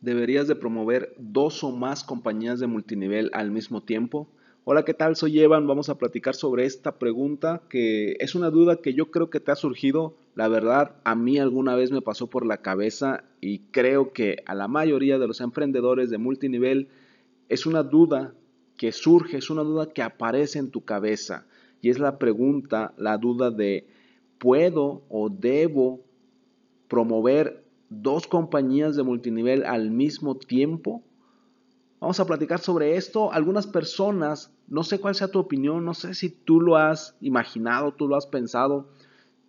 ¿Deberías de promover dos o más compañías de multinivel al mismo tiempo? Hola, ¿qué tal? Soy Evan. Vamos a platicar sobre esta pregunta que es una duda que yo creo que te ha surgido. La verdad, a mí alguna vez me pasó por la cabeza y creo que a la mayoría de los emprendedores de multinivel es una duda que surge, es una duda que aparece en tu cabeza. Y es la pregunta, la duda de ¿puedo o debo promover dos compañías de multinivel al mismo tiempo? Vamos a platicar sobre esto. Algunas personas, no sé cuál sea tu opinión, no sé si tú lo has imaginado, tú lo has pensado.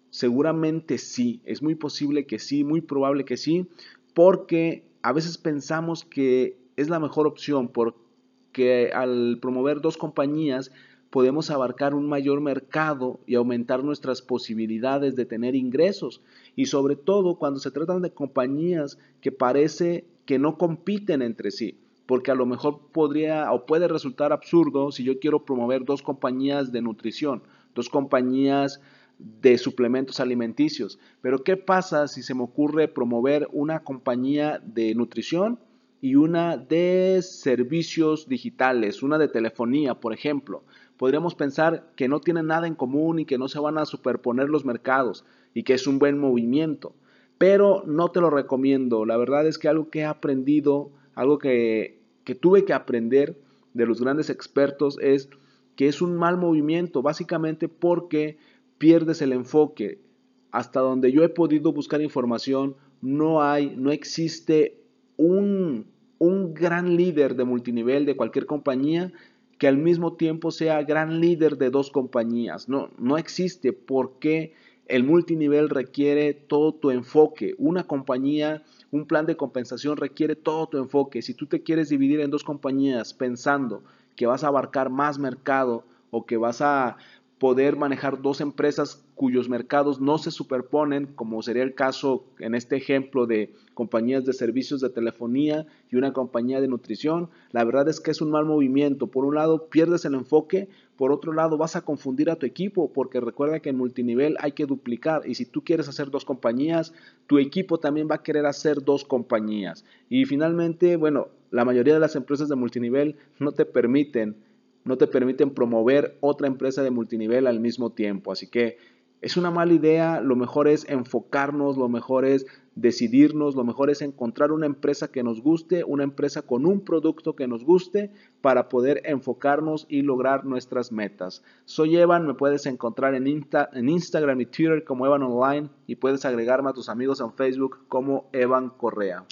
Seguramente sí, es muy posible que sí, muy probable que sí, porque a veces pensamos que es la mejor opción, porque al promover dos compañías podemos abarcar un mayor mercado y aumentar nuestras posibilidades de tener ingresos. Y sobre todo cuando se tratan de compañías que parece que no compiten entre sí. Porque a lo mejor podría o puede resultar absurdo si yo quiero promover dos compañías de nutrición, dos compañías de suplementos alimenticios. Pero ¿qué pasa si se me ocurre promover una compañía de nutrición y una de servicios digitales, una de telefonía, por ejemplo? podríamos pensar que no tienen nada en común y que no se van a superponer los mercados y que es un buen movimiento. Pero no te lo recomiendo. La verdad es que algo que he aprendido, algo que, que tuve que aprender de los grandes expertos es que es un mal movimiento, básicamente porque pierdes el enfoque. Hasta donde yo he podido buscar información, no hay, no existe un, un gran líder de multinivel de cualquier compañía que al mismo tiempo sea gran líder de dos compañías. No, no existe porque el multinivel requiere todo tu enfoque. Una compañía, un plan de compensación requiere todo tu enfoque. Si tú te quieres dividir en dos compañías pensando que vas a abarcar más mercado o que vas a poder manejar dos empresas cuyos mercados no se superponen, como sería el caso en este ejemplo de compañías de servicios de telefonía y una compañía de nutrición, la verdad es que es un mal movimiento. Por un lado, pierdes el enfoque, por otro lado, vas a confundir a tu equipo, porque recuerda que en multinivel hay que duplicar y si tú quieres hacer dos compañías, tu equipo también va a querer hacer dos compañías. Y finalmente, bueno, la mayoría de las empresas de multinivel no te permiten no te permiten promover otra empresa de multinivel al mismo tiempo. Así que es una mala idea, lo mejor es enfocarnos, lo mejor es decidirnos, lo mejor es encontrar una empresa que nos guste, una empresa con un producto que nos guste para poder enfocarnos y lograr nuestras metas. Soy Evan, me puedes encontrar en, en Instagram y Twitter como Evan Online y puedes agregarme a tus amigos en Facebook como Evan Correa.